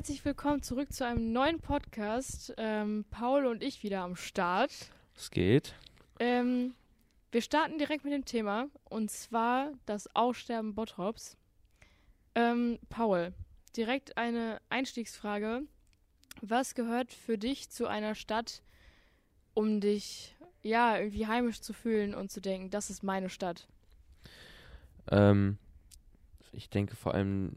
herzlich willkommen zurück zu einem neuen Podcast. Ähm, Paul und ich wieder am Start. Es geht. Ähm, wir starten direkt mit dem Thema und zwar das Aussterben Bottrops. Ähm, Paul, direkt eine Einstiegsfrage. Was gehört für dich zu einer Stadt, um dich ja irgendwie heimisch zu fühlen und zu denken, das ist meine Stadt? Ähm, ich denke vor allem,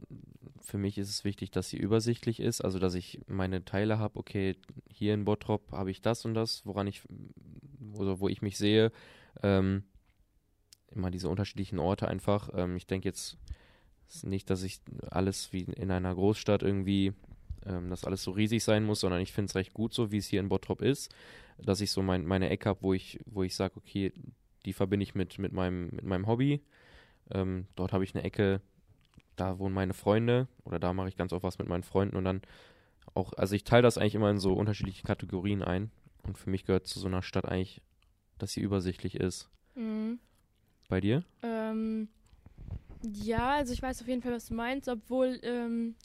für mich ist es wichtig, dass sie übersichtlich ist, also dass ich meine Teile habe, okay, hier in Bottrop habe ich das und das, woran ich, wo, wo ich mich sehe. Ähm, immer diese unterschiedlichen Orte einfach. Ähm, ich denke jetzt nicht, dass ich alles wie in einer Großstadt irgendwie, ähm, dass alles so riesig sein muss, sondern ich finde es recht gut so, wie es hier in Bottrop ist, dass ich so mein, meine Ecke habe, wo ich, wo ich sage, okay, die verbinde ich mit, mit, meinem, mit meinem Hobby. Ähm, dort habe ich eine Ecke, da wohnen meine Freunde oder da mache ich ganz oft was mit meinen Freunden und dann auch, also ich teile das eigentlich immer in so unterschiedliche Kategorien ein und für mich gehört zu so einer Stadt eigentlich, dass sie übersichtlich ist. Mhm. Bei dir? Ähm, ja, also ich weiß auf jeden Fall, was du meinst, obwohl ähm,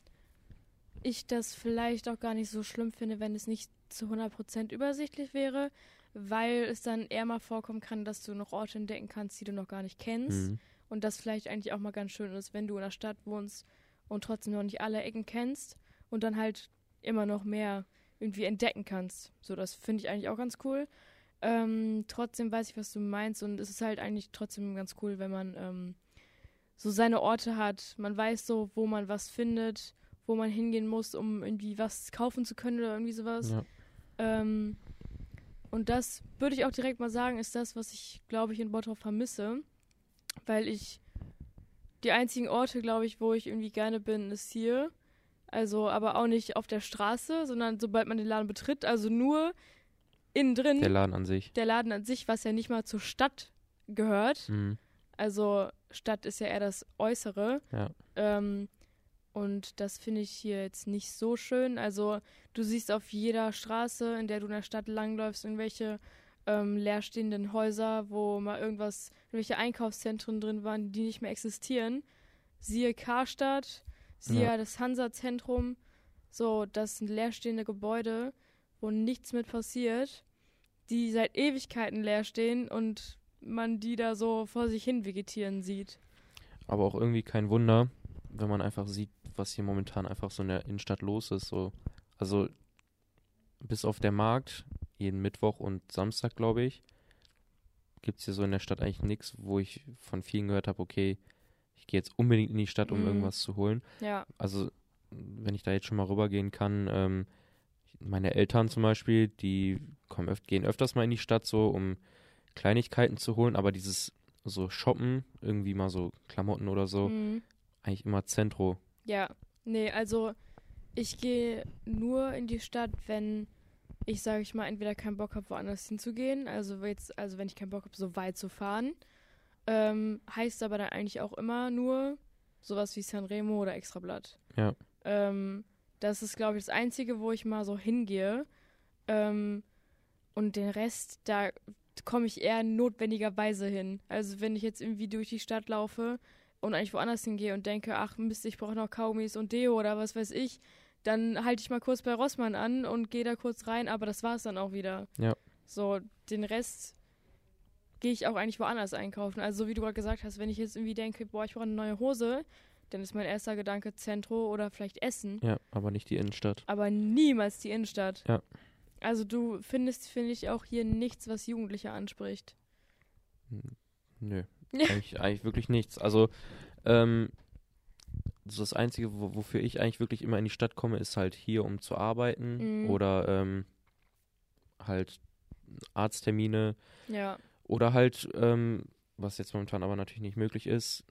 ich das vielleicht auch gar nicht so schlimm finde, wenn es nicht zu 100% übersichtlich wäre, weil es dann eher mal vorkommen kann, dass du noch Orte entdecken kannst, die du noch gar nicht kennst. Mhm. Und das vielleicht eigentlich auch mal ganz schön ist, wenn du in einer Stadt wohnst und trotzdem noch nicht alle Ecken kennst und dann halt immer noch mehr irgendwie entdecken kannst. So, das finde ich eigentlich auch ganz cool. Ähm, trotzdem weiß ich, was du meinst und es ist halt eigentlich trotzdem ganz cool, wenn man ähm, so seine Orte hat. Man weiß so, wo man was findet, wo man hingehen muss, um irgendwie was kaufen zu können oder irgendwie sowas. Ja. Ähm, und das würde ich auch direkt mal sagen, ist das, was ich, glaube ich, in Bottrop vermisse. Weil ich die einzigen Orte, glaube ich, wo ich irgendwie gerne bin, ist hier. Also, aber auch nicht auf der Straße, sondern sobald man den Laden betritt, also nur innen drin. Der Laden an sich. der Laden an sich, was ja nicht mal zur Stadt gehört. Mhm. Also Stadt ist ja eher das Äußere. Ja. Ähm, und das finde ich hier jetzt nicht so schön. Also du siehst auf jeder Straße, in der du in der Stadt langläufst, irgendwelche ähm, leerstehenden Häuser, wo mal irgendwas, irgendwelche Einkaufszentren drin waren, die nicht mehr existieren. Siehe Karstadt, siehe Ja. das Hansa-Zentrum. So, das sind leerstehende Gebäude, wo nichts mit passiert, die seit Ewigkeiten leer stehen und man die da so vor sich hin vegetieren sieht. Aber auch irgendwie kein Wunder, wenn man einfach sieht, was hier momentan einfach so in der Innenstadt los ist. So. Also bis auf der Markt, jeden Mittwoch und Samstag, glaube ich, gibt es hier so in der Stadt eigentlich nichts, wo ich von vielen gehört habe, okay, ich gehe jetzt unbedingt in die Stadt, um Mhm. irgendwas zu holen. Ja, Also wenn ich da jetzt schon mal rübergehen kann, ähm, meine Eltern zum Beispiel, die kommen öf gehen öfters mal in die Stadt so, um Kleinigkeiten zu holen, aber dieses so Shoppen, irgendwie mal so Klamotten oder so, mhm. eigentlich immer Zentro. ja. Nee, also ich gehe nur in die Stadt, wenn ich, sage ich mal, entweder keinen Bock habe, woanders hinzugehen. Also jetzt, also wenn ich keinen Bock habe, so weit zu fahren. Ähm, heißt aber dann eigentlich auch immer nur sowas wie Sanremo oder Extrablatt. Ja. Ähm, das ist, glaube ich, das Einzige, wo ich mal so hingehe. Ähm, und den Rest, da komme ich eher notwendigerweise hin. Also wenn ich jetzt irgendwie durch die Stadt laufe und eigentlich woanders hingehe und denke, ach Mist, ich brauche noch Kaugummis und Deo oder was weiß ich, dann halte ich mal kurz bei Rossmann an und gehe da kurz rein, aber das war es dann auch wieder. Ja. So, den Rest gehe ich auch eigentlich woanders einkaufen. Also so wie du gerade gesagt hast, wenn ich jetzt irgendwie denke, boah, ich brauche eine neue Hose, dann ist mein erster Gedanke Zentro oder vielleicht Essen, Ja, aber nicht die Innenstadt. aber niemals die Innenstadt. Ja. Also du findest, finde ich, auch hier nichts, was Jugendliche anspricht. Nö, Ja. eigentlich, eigentlich wirklich nichts. Also, ähm, so das Einzige, wo, wofür ich eigentlich wirklich immer in die Stadt komme, ist halt hier, um zu arbeiten Mhm. oder ähm, halt Arzttermine Ja. oder halt, ähm, was jetzt momentan aber natürlich nicht möglich ist,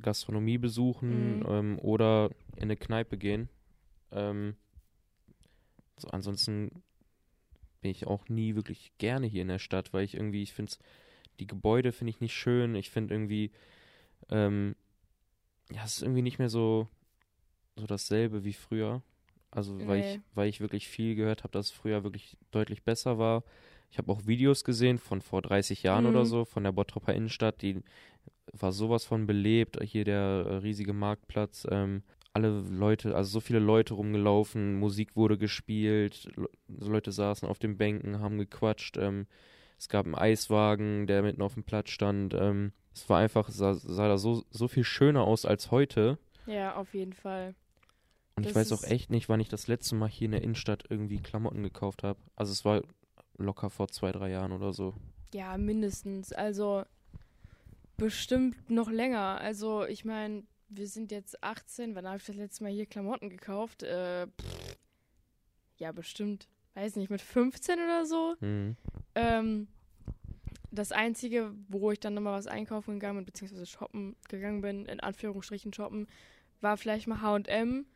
Gastronomie besuchen Mhm. ähm, oder in eine Kneipe gehen. Ähm, so, ansonsten bin ich auch nie wirklich gerne hier in der Stadt, weil ich irgendwie, ich finde die Gebäude finde ich nicht schön. Ich finde irgendwie, ähm, ja, es ist irgendwie nicht mehr so, so dasselbe wie früher. Also weil ich, Nee. weil ich wirklich viel gehört habe, dass es früher wirklich deutlich besser war. Ich habe auch Videos gesehen von vor 30 Jahren Mhm. oder so, von der Bottroper Innenstadt, die war sowas von belebt, hier der äh, riesige Marktplatz. Ähm, alle Leute, also so viele Leute rumgelaufen, Musik wurde gespielt, Le Leute saßen auf den Bänken, haben gequatscht. Ähm, es gab einen Eiswagen, der mitten auf dem Platz stand. Ähm, es war einfach, sah, sah da so, so viel schöner aus als heute. Ja, auf jeden Fall. Und Das ich weiß auch echt nicht, wann ich das letzte Mal hier in der Innenstadt irgendwie Klamotten gekauft habe. Also es war locker vor zwei, drei Jahren oder so. Ja, mindestens. Also bestimmt noch länger. Also ich meine, wir sind jetzt 18. Wann habe ich das letzte Mal hier Klamotten gekauft? Äh, pff, ja, bestimmt. Weiß nicht, mit 15 oder so. Mhm. Ähm, das Einzige, wo ich dann nochmal was einkaufen gegangen bin, beziehungsweise shoppen gegangen bin, in Anführungsstrichen shoppen, war vielleicht mal H&M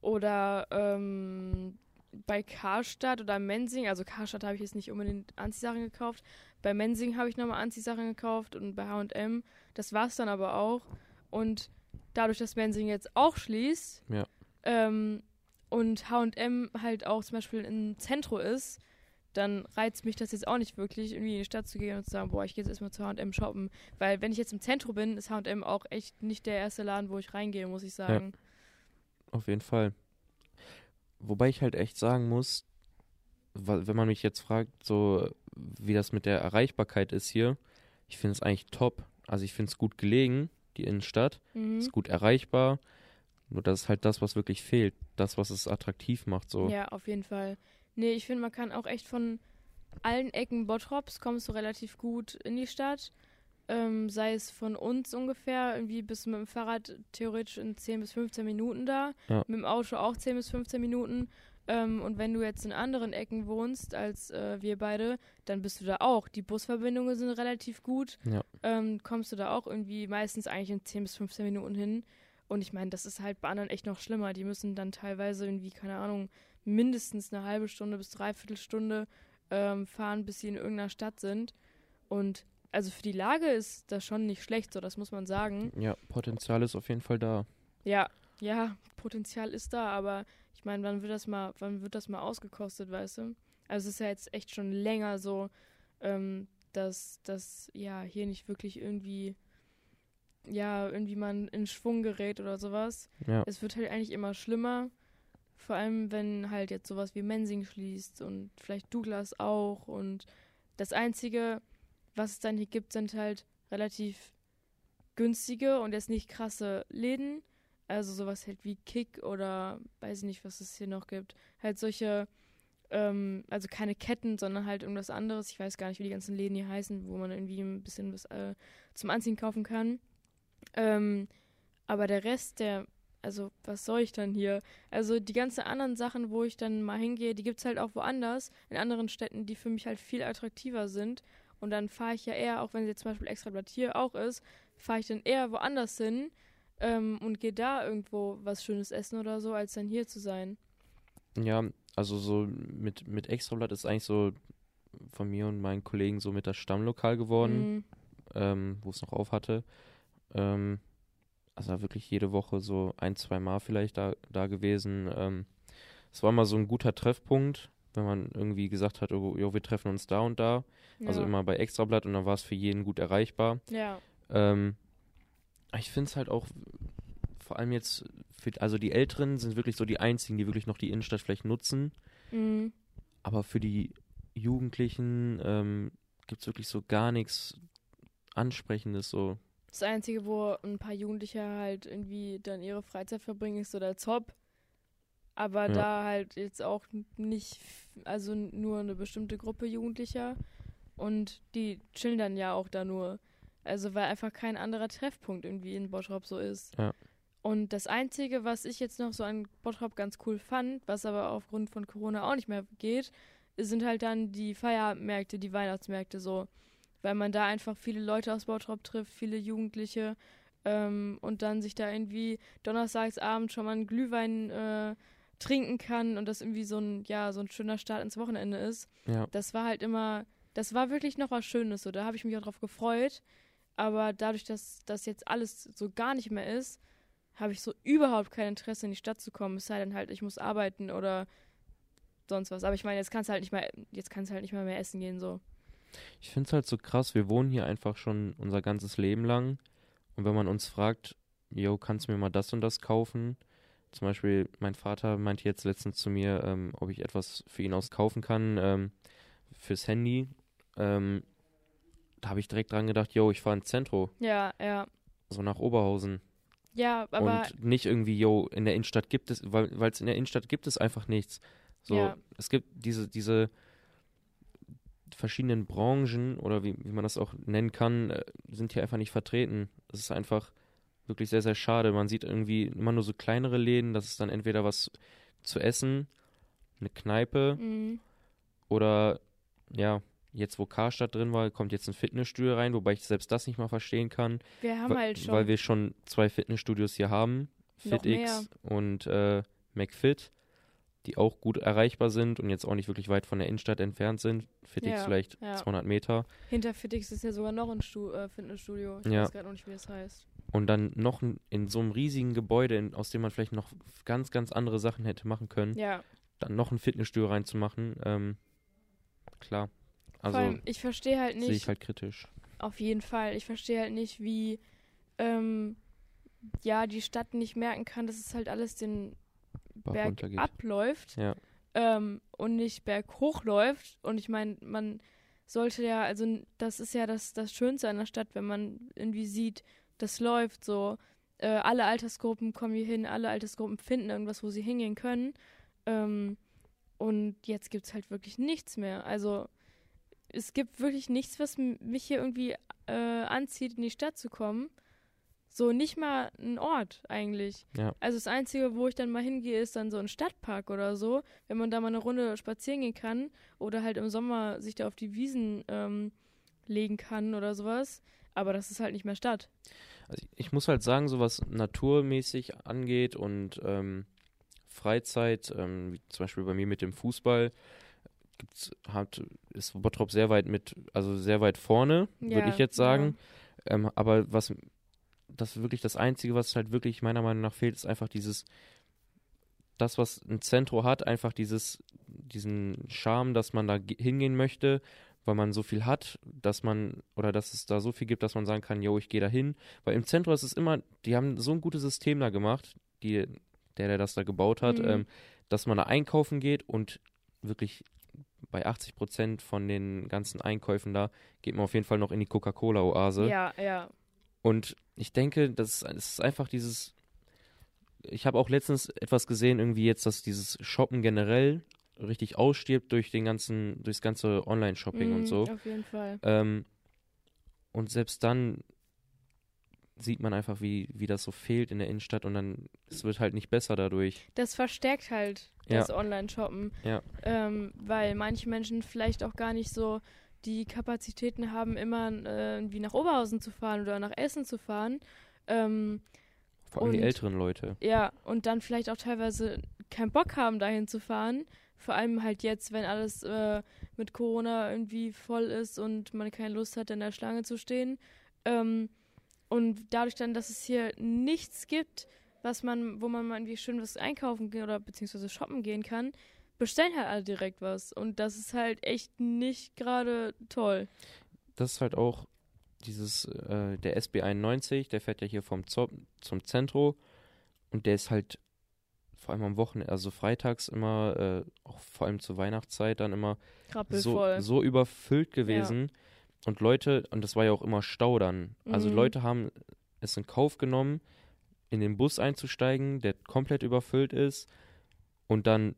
oder ähm, bei Karstadt oder Mensing. Also Karstadt habe ich jetzt nicht unbedingt Anziehsachen gekauft. Bei Mensing habe ich nochmal Anziehsachen gekauft und bei H&M. Das war es dann aber auch. Und dadurch, dass Mensing jetzt auch schließt Ja. ähm, und H&M halt auch zum Beispiel im Zentrum ist, dann reizt mich das jetzt auch nicht wirklich, irgendwie in die Stadt zu gehen und zu sagen, boah, ich gehe jetzt erstmal zu H&M shoppen. Weil wenn ich jetzt im Zentrum bin, ist H&M auch echt nicht der erste Laden, wo ich reingehe, muss ich sagen. Auf jeden Fall. Wobei ich halt echt sagen muss, wenn man mich jetzt fragt, so wie das mit der Erreichbarkeit ist hier, ich finde es eigentlich top. Also ich finde es gut gelegen, die Innenstadt, Mhm. ist gut erreichbar. Nur das ist halt das, was wirklich fehlt. Das, was es attraktiv macht. So. Ja, auf jeden Fall. Nee, ich finde, man kann auch echt von allen Ecken Bottrops kommst du relativ gut in die Stadt. Ähm, sei es von uns ungefähr, irgendwie bist du mit dem Fahrrad theoretisch in 10 bis 15 Minuten da. Ja. Mit dem Auto auch 10 bis 15 Minuten. Ähm, und wenn du jetzt in anderen Ecken wohnst als äh, wir beide, dann bist du da auch. Die Busverbindungen sind relativ gut. Ja. Ähm, kommst du da auch irgendwie meistens eigentlich in 10 bis 15 Minuten hin. Und ich meine, das ist halt bei anderen echt noch schlimmer. Die müssen dann teilweise irgendwie, keine Ahnung, mindestens eine halbe Stunde bis dreiviertel Stunde ähm, fahren, bis sie in irgendeiner Stadt sind. Und also für die Lage ist das schon nicht schlecht, so das muss man sagen. ja, Potenzial ist auf jeden Fall da. Ja, ja, Potenzial ist da, aber ich meine, wann wird das mal, wann wird das mal ausgekostet, weißt du? Also es ist ja jetzt echt schon länger so, ähm, dass das ja hier nicht wirklich irgendwie ja, irgendwie man in Schwung gerät oder sowas. Ja, Es wird halt eigentlich immer schlimmer. Vor allem, wenn halt jetzt sowas wie Mensing schließt und vielleicht Douglas auch. Und das Einzige, was es dann hier gibt, sind halt relativ günstige und jetzt nicht krasse Läden. Also sowas halt wie Kick oder weiß ich nicht, was es hier noch gibt. Halt solche, ähm, also keine Ketten, sondern halt irgendwas anderes. Ich weiß gar nicht, wie die ganzen Läden hier heißen, wo man irgendwie ein bisschen was äh, zum Anziehen kaufen kann. Ähm, aber der Rest, der, also was soll ich dann hier? Also die ganzen anderen Sachen, wo ich dann mal hingehe, die gibt's halt auch woanders, in anderen Städten, die für mich halt viel attraktiver sind. Und dann fahre ich ja eher, auch wenn jetzt zum Beispiel Extrablatt hier auch ist, fahre ich dann eher woanders hin ähm, und gehe da irgendwo was Schönes essen oder so, als dann hier zu sein. ja also so mit, mit Extrablatt ist eigentlich so von mir und meinen Kollegen so mit das Stammlokal geworden. Mhm. ähm, wo es noch auf hatte. Ähm, also wirklich jede Woche so ein, zwei Mal vielleicht da, da gewesen. Ähm, es war mal so ein guter Treffpunkt, wenn man irgendwie gesagt hat, oh, jo, wir treffen uns da und da. Also ja. immer bei Extrablatt und dann war es für jeden gut erreichbar. Ja, Ähm, ich finde es halt auch, vor allem jetzt, für, also die Älteren sind wirklich so die einzigen, die wirklich noch die Innenstadt vielleicht nutzen. mhm. Aber für die Jugendlichen ähm, gibt es wirklich so gar nichts Ansprechendes so. Das Einzige, wo ein paar Jugendliche halt irgendwie dann ihre Freizeit verbringen, ist so der Zopp. Aber Ja. da halt jetzt auch nicht, also nur eine bestimmte Gruppe Jugendlicher. Und die chillen dann ja auch da nur. Also weil einfach kein anderer Treffpunkt irgendwie in Bottrop so ist. Ja. Und das Einzige, was ich jetzt noch so an Bottrop ganz cool fand, was aber aufgrund von Corona auch nicht mehr geht, sind halt dann die Feiermärkte, die Weihnachtsmärkte so. Weil man da einfach viele Leute aus Bottrop trifft, viele Jugendliche ähm, und dann sich da irgendwie donnerstagsabend schon mal einen Glühwein äh, trinken kann und das irgendwie so ein, ja, so ein schöner Start ins Wochenende ist. Ja. Das war halt immer, das war wirklich noch was Schönes, so, da habe ich mich auch drauf gefreut. Aber dadurch, dass das jetzt alles so gar nicht mehr ist, habe ich so überhaupt kein Interesse, in die Stadt zu kommen. Es sei denn halt, ich muss arbeiten oder sonst was. Aber ich meine, jetzt kannst du halt nicht mehr, jetzt kannst halt nicht mal mehr essen gehen, so. Ich finde es halt so krass, wir wohnen hier einfach schon unser ganzes Leben lang. Und wenn man uns fragt, yo, kannst du mir mal das und das kaufen? zum Beispiel, mein Vater meinte jetzt letztens zu mir, ähm, ob ich etwas für ihn auskaufen kann ähm, fürs Handy. Ähm, da habe ich direkt dran gedacht, yo, ich fahre ins Zentro, Ja, ja. so nach Oberhausen. Ja, aber und nicht irgendwie, yo, in der Innenstadt gibt es, weil es in der Innenstadt gibt es einfach nichts. So, Ja. es gibt diese, diese verschiedenen Branchen oder wie, wie man das auch nennen kann, äh, sind hier einfach nicht vertreten. Es ist einfach wirklich sehr, sehr schade. Man sieht irgendwie immer nur so kleinere Läden, das ist dann entweder was zu essen, eine Kneipe mhm. oder ja, jetzt wo Karstadt drin war, kommt jetzt ein Fitnessstudio rein, wobei ich selbst das nicht mal verstehen kann. wir haben halt schon. Weil wir schon zwei Fitnessstudios hier haben, FitX und äh, McFit, die auch gut erreichbar sind und jetzt auch nicht wirklich weit von der Innenstadt entfernt sind. FitX Ja, vielleicht ja. 200 Meter. Hinter Fitix ist ja sogar noch ein Stu äh, Fitnessstudio. Ich Ja. weiß gerade noch nicht, wie es heißt. Und dann noch ein, in so einem riesigen Gebäude, in, aus dem man vielleicht noch ganz, ganz andere Sachen hätte machen können, Ja, dann noch ein Fitnessstudio reinzumachen, ähm, klar. Also vor allem, ich verstehe halt sehe nicht, ich halt kritisch. auf jeden Fall, ich verstehe halt nicht, wie ähm, ja, die Stadt nicht merken kann, dass es halt alles den Bach Berg runtergeht. abläuft Ja. ähm, und nicht berghoch läuft. Und ich meine, man sollte ja, also das ist ja das, das Schönste an der Stadt, wenn man irgendwie sieht, das läuft so. Äh, alle Altersgruppen kommen hier hin, alle Altersgruppen finden irgendwas, wo sie hingehen können. Ähm, und jetzt gibt es halt wirklich nichts mehr. Also es gibt wirklich nichts, was mich hier irgendwie äh, anzieht, in die Stadt zu kommen. So nicht mal ein Ort eigentlich. Ja. Also das Einzige, wo ich dann mal hingehe, ist dann so ein Stadtpark oder so, wenn man da mal eine Runde spazieren gehen kann oder halt im Sommer sich da auf die Wiesen ähm, legen kann oder sowas. Aber das ist halt nicht mehr Stadt. Also ich, muss halt sagen, so was naturmäßig angeht und ähm, Freizeit, ähm, wie zum Beispiel bei mir mit dem Fußball, gibt's, hat, ist Bottrop sehr weit mit, also sehr weit vorne, würde Ja, ich jetzt sagen. Ähm, aber was das wirklich das Einzige, was halt wirklich meiner Meinung nach fehlt, ist einfach dieses, das, was ein Zentro hat, einfach dieses, diesen Charme, dass man da ge- hingehen möchte, weil man so viel hat, dass man, oder dass es da so viel gibt, dass man sagen kann, yo, ich gehe da hin. Weil im Zentrum ist es immer, die haben so ein gutes System da gemacht, die, der, der das da gebaut hat, Mhm. ähm, dass man da einkaufen geht und wirklich bei 80 Prozent von den ganzen Einkäufen da geht man auf jeden Fall noch in die Coca-Cola-Oase. Ja, ja. Und ich denke, das ist, einfach dieses. Ich habe auch letztens etwas gesehen, irgendwie jetzt, dass dieses Shoppen generell richtig ausstirbt durch den ganzen, durchs ganze Online-Shopping Mhm, und so. Auf jeden Fall. Ähm, und selbst dann sieht man einfach, wie, wie das so fehlt in der Innenstadt und dann, es wird halt nicht besser dadurch. Das verstärkt halt Ja. das Online-Shoppen. Ja. Ähm, weil manche Menschen vielleicht auch gar nicht so die Kapazitäten haben, immer äh, irgendwie nach Oberhausen zu fahren oder nach Essen zu fahren. Ähm, Vor allem die Und- älteren Leute. Ja, und dann vielleicht auch teilweise keinen Bock haben, dahin zu fahren. Vor allem halt jetzt, wenn alles äh, mit Corona irgendwie voll ist und man keine Lust hat, in der Schlange zu stehen. Ähm, und dadurch dann, dass es hier nichts gibt, was man, wo man mal irgendwie schön was einkaufen oder beziehungsweise shoppen gehen kann, bestellen halt alle direkt was. Und das ist halt echt nicht gerade toll. das ist halt auch dieses, äh, der SB91, der fährt ja hier vom Zo zum Zentro und der ist halt vor allem am Wochenende, also freitags immer, äh, auch vor allem zur Weihnachtszeit dann immer so, so überfüllt gewesen. Und Leute, und das war ja auch immer Stau dann. Also Mhm. Leute haben es in Kauf genommen, in den Bus einzusteigen, der komplett überfüllt ist und dann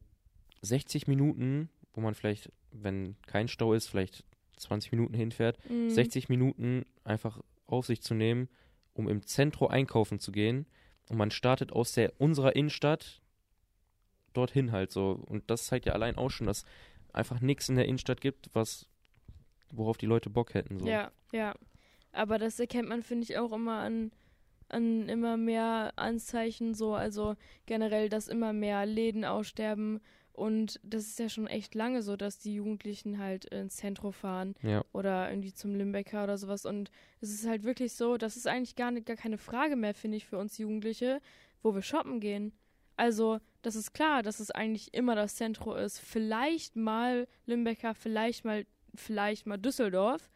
60 Minuten, wo man vielleicht, wenn kein Stau ist, vielleicht 20 Minuten hinfährt, Mhm. 60 Minuten einfach auf sich zu nehmen, um im Zentrum einkaufen zu gehen. Und man startet aus der unserer Innenstadt dorthin halt so. Und das zeigt ja allein auch schon, dass einfach nichts in der Innenstadt gibt, was worauf die Leute Bock hätten. So. Ja, ja. Aber das erkennt man, finde ich, auch immer an, an immer mehr Anzeichen so. Also generell, dass immer mehr Läden aussterben. Und das ist ja schon echt lange so, dass die Jugendlichen halt ins Zentrum fahren Ja. oder irgendwie zum Limbecker oder sowas. Und es ist halt wirklich so, das ist eigentlich gar, nicht, gar keine Frage mehr, finde ich, für uns Jugendliche, wo wir shoppen gehen. Also, das ist klar, dass es eigentlich immer das Zentrum ist. Vielleicht mal Limbecker, vielleicht mal, vielleicht mal Düsseldorf.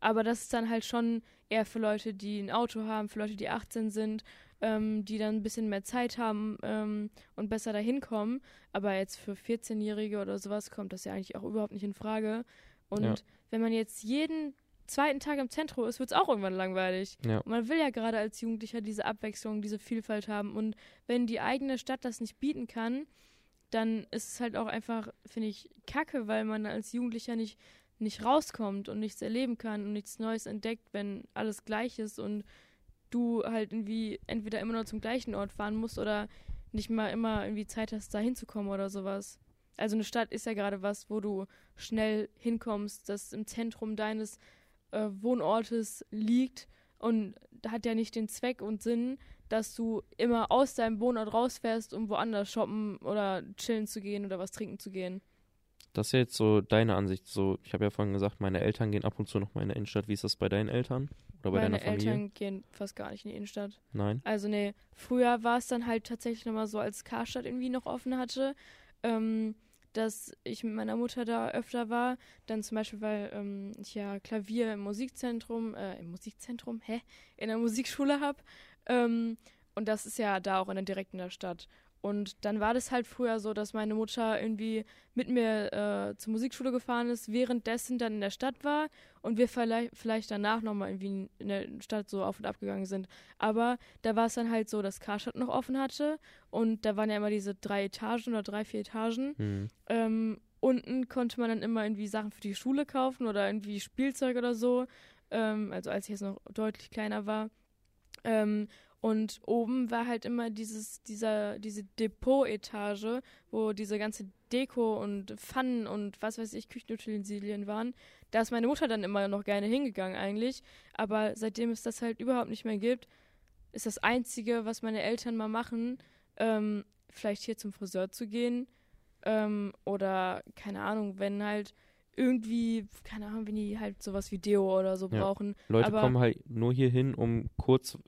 Aber das ist dann halt schon eher für Leute, die ein Auto haben, für Leute, die 18 sind ähm, die dann ein bisschen mehr Zeit haben ähm, und besser dahin kommen. Aber jetzt für 14-Jährige oder sowas kommt das ja eigentlich auch überhaupt nicht in Frage. Und Ja. wenn man jetzt jeden zweiten Tag im Zentrum ist, wird es auch irgendwann langweilig. Ja. Und man will ja gerade als Jugendlicher diese Abwechslung, diese Vielfalt haben. Und wenn die eigene Stadt das nicht bieten kann, dann ist es halt auch einfach, finde ich, kacke, weil man als Jugendlicher nicht, nicht rauskommt und nichts erleben kann und nichts Neues entdeckt, wenn alles gleich ist und du halt irgendwie entweder immer nur zum gleichen Ort fahren musst oder nicht mal immer irgendwie Zeit hast, da hinzukommen oder sowas. Also eine Stadt ist ja gerade was, wo du schnell hinkommst, das im Zentrum deines äh, Wohnortes liegt und hat ja nicht den Zweck und Sinn, dass du immer aus deinem Wohnort rausfährst, um woanders shoppen oder chillen zu gehen oder was trinken zu gehen. Das ist ja jetzt so deine Ansicht. So, ich habe ja vorhin gesagt, meine Eltern gehen ab und zu noch mal in die Innenstadt. Wie ist das bei deinen Eltern? Oder bei Meine deiner Familie? Eltern gehen fast gar nicht in die Innenstadt. Nein? Also nee, früher war es dann halt tatsächlich nochmal so, als Karstadt irgendwie noch offen hatte, ähm, dass ich mit meiner Mutter da öfter war. Dann zum Beispiel, weil ähm, ich ja Klavier im Musikzentrum, äh, im Musikzentrum, hä? In der Musikschule habe. Ähm, und das ist ja da auch in der, direkt in der Stadt. Und dann war das halt früher so, dass meine Mutter irgendwie mit mir äh, zur Musikschule gefahren ist, währenddessen dann in der Stadt war und wir vielleicht, vielleicht danach nochmal irgendwie in der Stadt so auf und ab gegangen sind. Aber da war es dann halt so, dass Karstadt noch offen hatte und da waren ja immer diese drei Etagen oder drei, vier Etagen. Hm. Ähm, unten konnte man dann immer irgendwie Sachen für die Schule kaufen oder irgendwie Spielzeug oder so. Ähm, also als ich jetzt noch deutlich kleiner war. Ähm, und oben war halt immer dieses, dieser, diese Depot-Etage, wo diese ganze Deko und Pfannen und was weiß ich, Küchenutensilien waren. Da ist meine Mutter dann immer noch gerne hingegangen eigentlich. Aber seitdem es das halt überhaupt nicht mehr gibt, ist das Einzige, was meine Eltern mal machen, ähm, vielleicht hier zum Friseur zu gehen. Ähm, oder, keine Ahnung, wenn halt irgendwie, keine Ahnung, wenn die halt sowas wie Deo oder so Ja. brauchen. Leute Aber- kommen halt nur hier hin, um kurz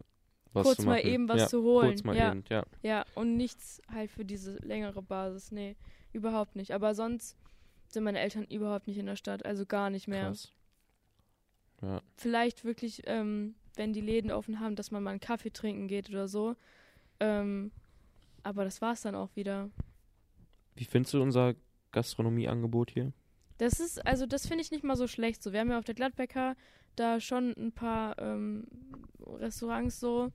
was Kurz zu mal eben was ja, zu holen, Kurz mal ja. eben, ja. Ja, und nichts halt für diese längere Basis. Nee, überhaupt nicht. Aber sonst sind meine Eltern überhaupt nicht in der Stadt, also gar nicht mehr. Krass. Ja. Vielleicht wirklich, ähm, wenn die Läden offen haben, dass man mal einen Kaffee trinken geht oder so. Ähm, aber das war's dann auch wieder. Wie findest du unser Gastronomieangebot hier? Das ist, also das finde ich nicht mal so schlecht. So, wir haben ja auf der Gladbecker da schon ein paar ähm, Restaurants so.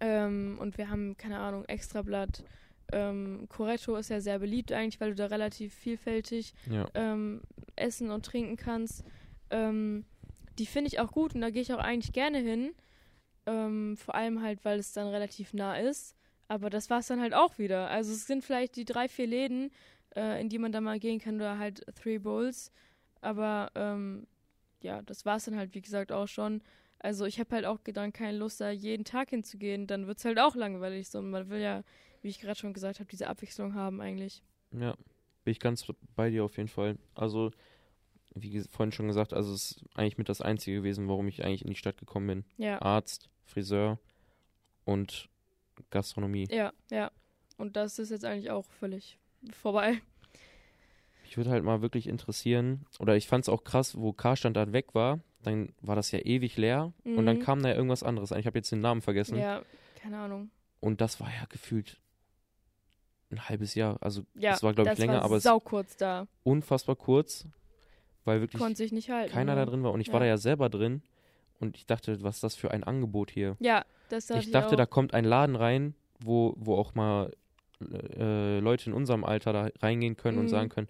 Ähm, und wir haben, keine Ahnung, Extrablatt. Ähm, Coretto ist ja sehr beliebt eigentlich, weil du da relativ vielfältig Ja. ähm, essen und trinken kannst. Ähm, die finde ich auch gut und da gehe ich auch eigentlich gerne hin. Ähm, vor allem halt, weil es dann relativ nah ist. Aber das war es dann halt auch wieder. Also es sind vielleicht die drei, vier Läden, äh, in die man da mal gehen kann oder halt Three Bowls. Aber ähm, ja, das war es dann halt, wie gesagt, auch schon. Also ich habe halt auch dann keine Lust, da jeden Tag hinzugehen. Dann wird es halt auch langweilig. So. Man will ja, wie ich gerade schon gesagt habe, diese Abwechslung haben eigentlich. Ja, bin ich ganz bei dir auf jeden Fall. Also, wie vorhin schon gesagt, also es ist eigentlich mit das Einzige gewesen, warum ich eigentlich in die Stadt gekommen bin. Ja. Arzt, Friseur und Gastronomie. Ja, ja. Und das ist jetzt eigentlich auch völlig vorbei. Mich würde halt mal wirklich interessieren, oder ich fand es auch krass, wo Karstadt dann weg war, dann war das ja ewig leer und dann Mhm. kam da ja irgendwas anderes ein. Ich habe jetzt den Namen vergessen. Ja, keine Ahnung. Und das war ja gefühlt ein halbes Jahr. Also Ja, das war, glaube ich, länger, war aber es ist sau kurz da. unfassbar kurz, weil wirklich Konnte sich nicht halten. keiner ne? da drin war. Und ich war Ja. da ja selber drin und ich dachte, was ist das für ein Angebot hier? Ja, das dachte ich dachte, auch. da kommt ein Laden rein, wo, wo auch mal äh, Leute in unserem Alter da reingehen können und Mhm. sagen können,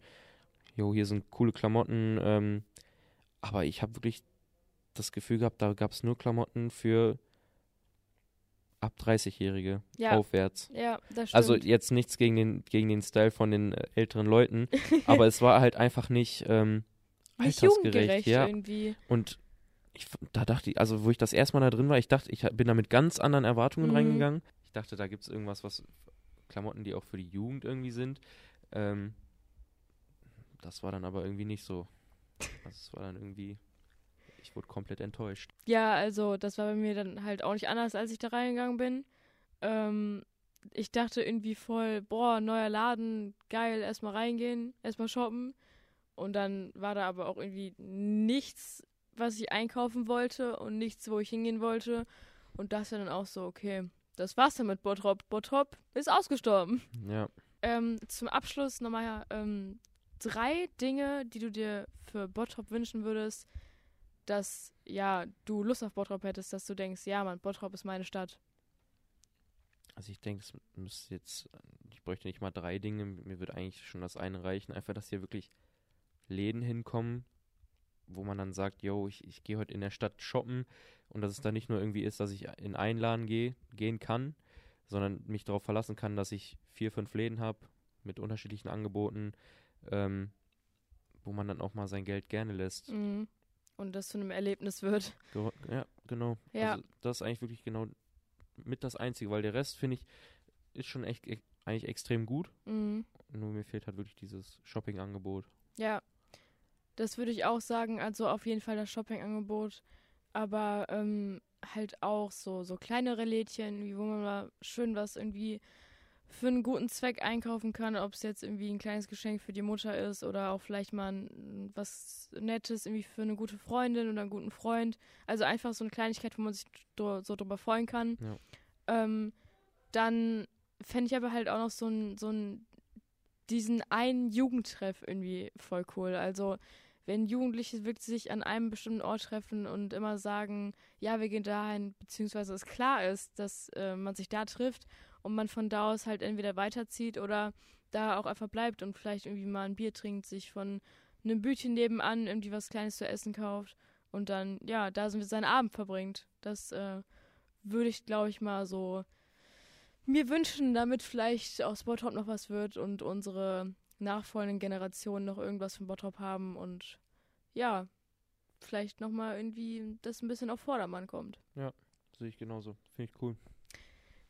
jo, hier sind coole Klamotten. Ähm, aber ich habe wirklich das Gefühl gehabt, da gab es nur Klamotten für ab 30-Jährige ja, aufwärts. ja, das stimmt. Also jetzt nichts gegen den, gegen den Style von den äh, älteren Leuten, aber es war halt einfach nicht ähm, nicht altersgerecht. Ja. irgendwie. Und ich, da dachte ich, also wo ich das erste Mal da drin war, ich dachte, ich bin da mit ganz anderen Erwartungen Mhm. reingegangen. Ich dachte, da gibt es irgendwas, was Klamotten, die auch für die Jugend irgendwie sind. Ähm, das war dann aber irgendwie nicht so. Es war dann irgendwie, ich wurde komplett enttäuscht. Ja, also das war bei mir dann halt auch nicht anders, als ich da reingegangen bin. Ähm, ich dachte irgendwie voll, boah, neuer Laden, geil, erstmal reingehen, erstmal shoppen. Und dann war da aber auch irgendwie nichts, was ich einkaufen wollte und nichts, wo ich hingehen wollte. Und das war dann auch so, okay, das war's dann mit Bottrop. Bottrop ist ausgestorben. Ja. Ähm, zum Abschluss nochmal ähm, drei Dinge, die du dir für Bottrop wünschen würdest, dass ja du Lust auf Bottrop hättest, dass du denkst, ja, Mann, Bottrop ist meine Stadt. Also ich denke, es müsste jetzt, ich bräuchte nicht mal drei Dinge, mir würde eigentlich schon das eine reichen, einfach, dass hier wirklich Läden hinkommen, wo man dann sagt, yo, ich, ich gehe heute in der Stadt shoppen und dass es dann nicht nur irgendwie ist, dass ich in einen Laden gehe, gehen kann, sondern mich darauf verlassen kann, dass ich vier, fünf Läden habe mit unterschiedlichen Angeboten, ähm, wo man dann auch mal sein Geld gerne lässt. Mhm. Und das zu einem Erlebnis wird. Ja, genau. Ja. Also das ist eigentlich wirklich genau mit das Einzige, weil der Rest, finde ich, ist schon echt e eigentlich extrem gut. Mhm. Nur mir fehlt halt wirklich dieses Shopping-Angebot. Ja, das würde ich auch sagen. Also auf jeden Fall das Shopping-Angebot. Aber ähm, halt auch so, so kleinere Lädchen, wie wo man mal schön was irgendwie für einen guten Zweck einkaufen kann, ob es jetzt irgendwie ein kleines Geschenk für die Mutter ist oder auch vielleicht mal ein, was Nettes irgendwie für eine gute Freundin oder einen guten Freund. Also einfach so eine Kleinigkeit, wo man sich dr so drüber freuen kann. Ja. Ähm, dann fände ich aber halt auch noch so ein, so ein, diesen einen Jugendtreff irgendwie voll cool. Also wenn Jugendliche wirklich sich an einem bestimmten Ort treffen und immer sagen, ja, wir gehen dahin, beziehungsweise es klar ist, dass äh, man sich da trifft und man von da aus halt entweder weiterzieht oder da auch einfach bleibt und vielleicht irgendwie mal ein Bier trinkt, sich von einem Bütchen nebenan irgendwie was Kleines zu essen kauft und dann, ja, da sind wir seinen Abend verbringt. Das äh, würde ich, glaube ich, mal so mir wünschen, damit vielleicht aus Bottrop noch was wird und unsere nachfolgenden Generationen noch irgendwas von Bottrop haben und ja, vielleicht nochmal irgendwie das ein bisschen auf Vordermann kommt. Sehe ich genauso. Finde ich cool.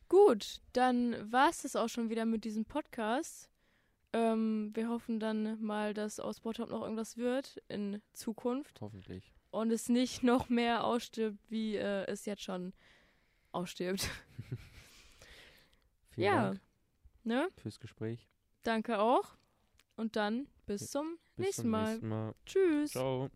Gut, dann war es das auch schon wieder mit diesem Podcast. Ähm, wir hoffen dann mal, dass aus Bottrop noch irgendwas wird in Zukunft Hoffentlich. und es nicht noch mehr ausstirbt, wie äh, es jetzt schon ausstirbt. Vielen Ja. Dank Ne? fürs Gespräch. Danke auch. Und dann bis zum Bis nächsten zum Mal. nächsten Mal. Tschüss. Ciao.